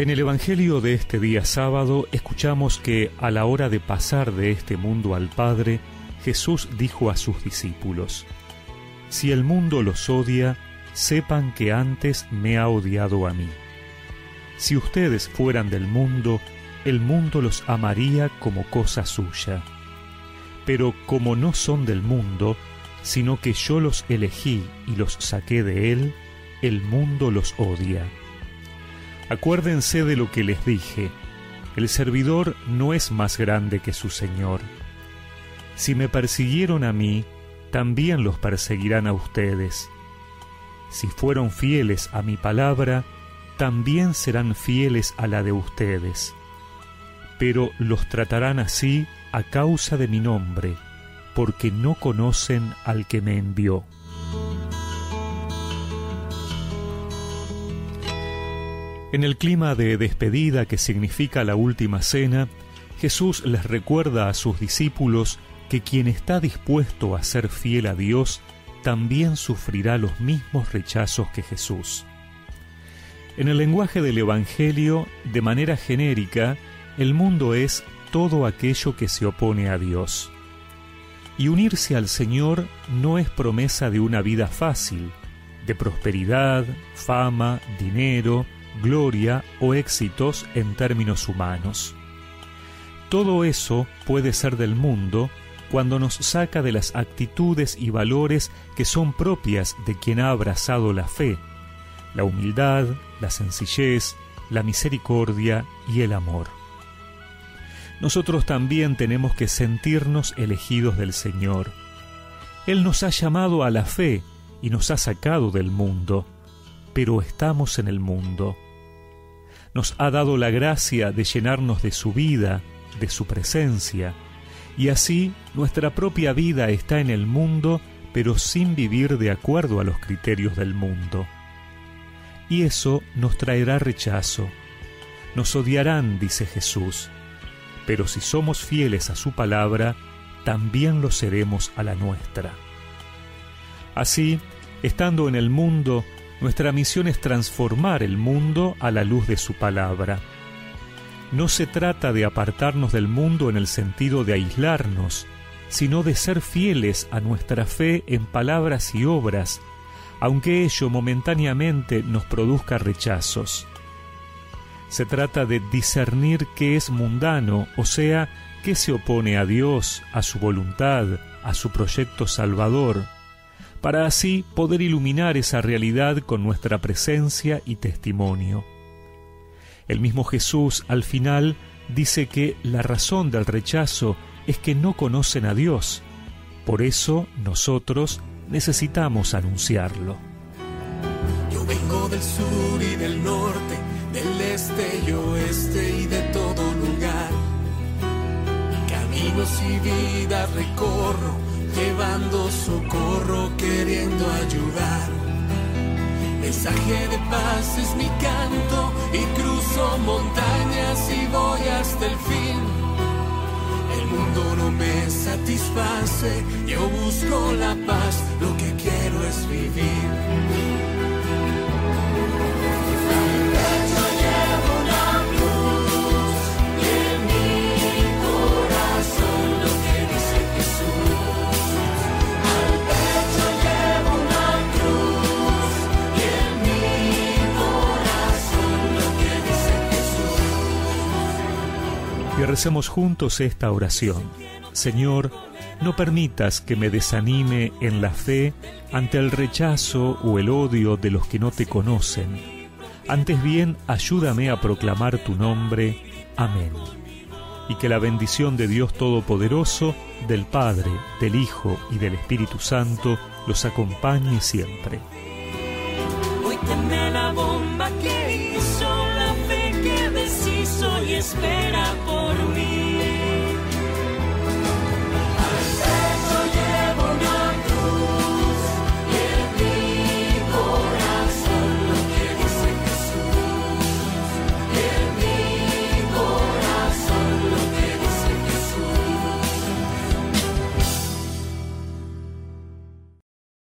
En el Evangelio de este día sábado escuchamos que a la hora de pasar de este mundo al Padre, Jesús dijo a sus discípulos, Si el mundo los odia, sepan que antes me ha odiado a mí. Si ustedes fueran del mundo, el mundo los amaría como cosa suya. Pero como no son del mundo, sino que yo los elegí y los saqué de él, el mundo los odia. Acuérdense de lo que les dije, el servidor no es más grande que su Señor. Si me persiguieron a mí, también los perseguirán a ustedes. Si fueron fieles a mi palabra, también serán fieles a la de ustedes. Pero los tratarán así a causa de mi nombre, porque no conocen al que me envió. En el clima de despedida que significa la última cena, Jesús les recuerda a sus discípulos que quien está dispuesto a ser fiel a Dios también sufrirá los mismos rechazos que Jesús. En el lenguaje del Evangelio, de manera genérica, el mundo es todo aquello que se opone a Dios. Y unirse al Señor no es promesa de una vida fácil, de prosperidad, fama, dinero, gloria o éxitos en términos humanos. Todo eso puede ser del mundo cuando nos saca de las actitudes y valores que son propias de quien ha abrazado la fe, la humildad, la sencillez, la misericordia y el amor. Nosotros también tenemos que sentirnos elegidos del Señor. Él nos ha llamado a la fe y nos ha sacado del mundo pero estamos en el mundo. Nos ha dado la gracia de llenarnos de su vida, de su presencia, y así nuestra propia vida está en el mundo, pero sin vivir de acuerdo a los criterios del mundo. Y eso nos traerá rechazo. Nos odiarán, dice Jesús, pero si somos fieles a su palabra, también lo seremos a la nuestra. Así, estando en el mundo, nuestra misión es transformar el mundo a la luz de su palabra. No se trata de apartarnos del mundo en el sentido de aislarnos, sino de ser fieles a nuestra fe en palabras y obras, aunque ello momentáneamente nos produzca rechazos. Se trata de discernir qué es mundano, o sea, qué se opone a Dios, a su voluntad, a su proyecto salvador, para así poder iluminar esa realidad con nuestra presencia y testimonio. El mismo Jesús al final dice que la razón del rechazo es que no conocen a Dios. Por eso nosotros necesitamos anunciarlo. Yo vengo del sur y del norte, del este y oeste y de todo lugar. Caminos y vida recorro llevando socorro, queriendo ayudar. Mensaje de paz es mi canto y cruzo montañas y voy hasta el fin. El mundo no me satisface, yo busco la paz, y recemos juntos esta oración. Señor, no permitas que me desanime en la fe ante el rechazo o el odio de los que no te conocen. Antes bien, ayúdame a proclamar tu nombre. Amén. Y que la bendición de Dios Todopoderoso, del Padre, del Hijo y del Espíritu Santo los acompañe siempre. Hoy la bomba que hizo la fe que deshizo y espera por.